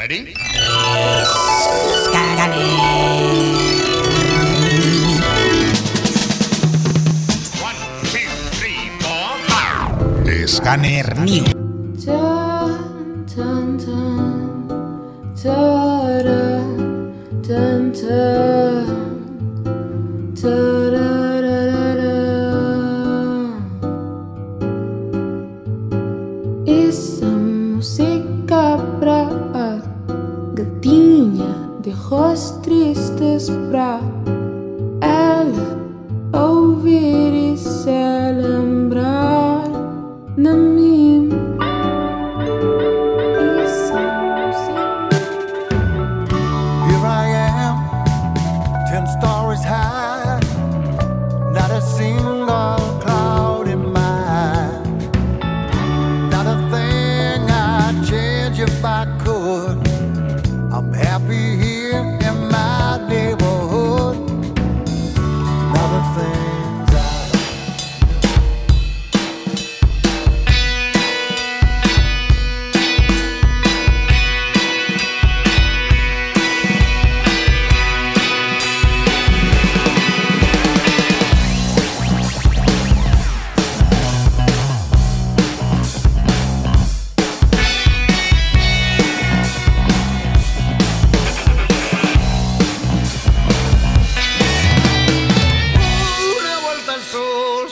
Ready? One, two, three, four. Scanner New. Dun, dun, dun, de rosto tristes pra ela ouvir e se lembrar de mim. Música. Here I am, ten stories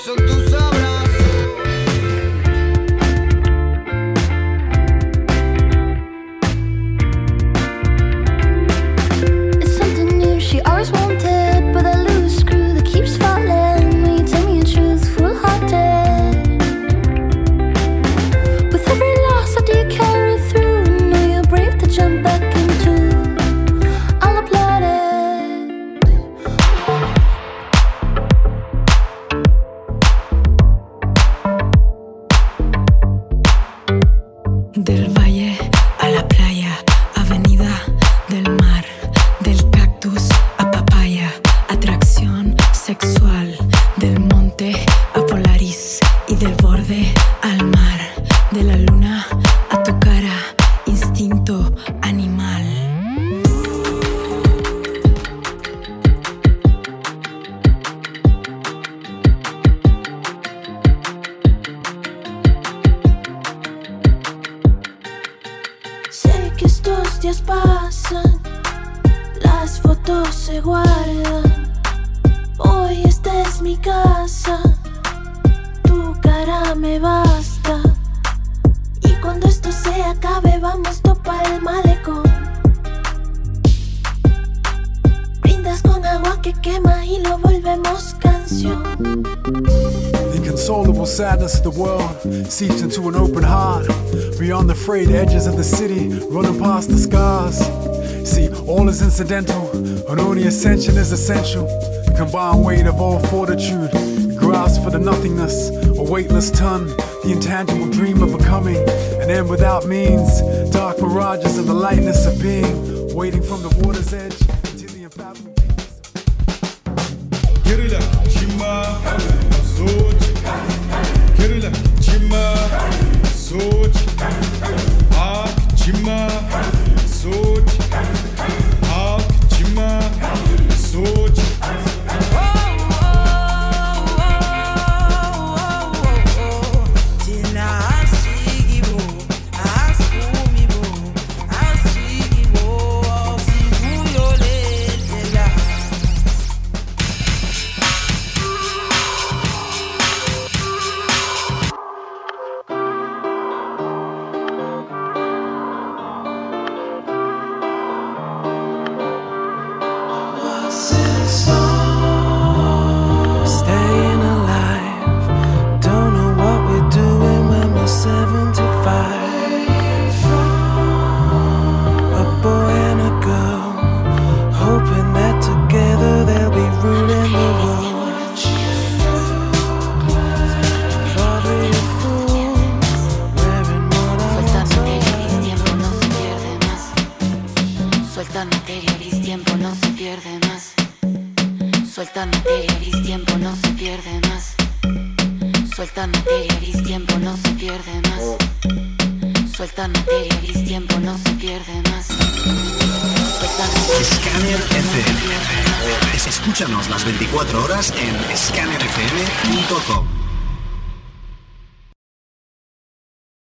son tus pasan, las fotos se guardan. Hoy esta es mi casa, tu cara me basta. Y cuando esto se acabe, vamos topa el malecón. Brindas con agua que quema y lo volvemos canción. Inconsolable sadness of the world seeps into an open heart. Beyond the frayed edges of the city, running past the scars. See, all is incidental, and only ascension is essential. Combined weight of all fortitude, grasp for the nothingness, a weightless ton, the intangible dream of becoming, an end without means, dark mirages of the lightness of being, waiting from the water's edge. Until the. Gerilla Suelta materia, gris, tiempo no se pierde más. Suelta materia, gris, tiempo no se pierde más. Suelta materia, gris, tiempo no se pierde más. Suelta materia, gris, tiempo no se pierde más. Scanner FM. Escúchanos las 24 horas en scannerfm.com.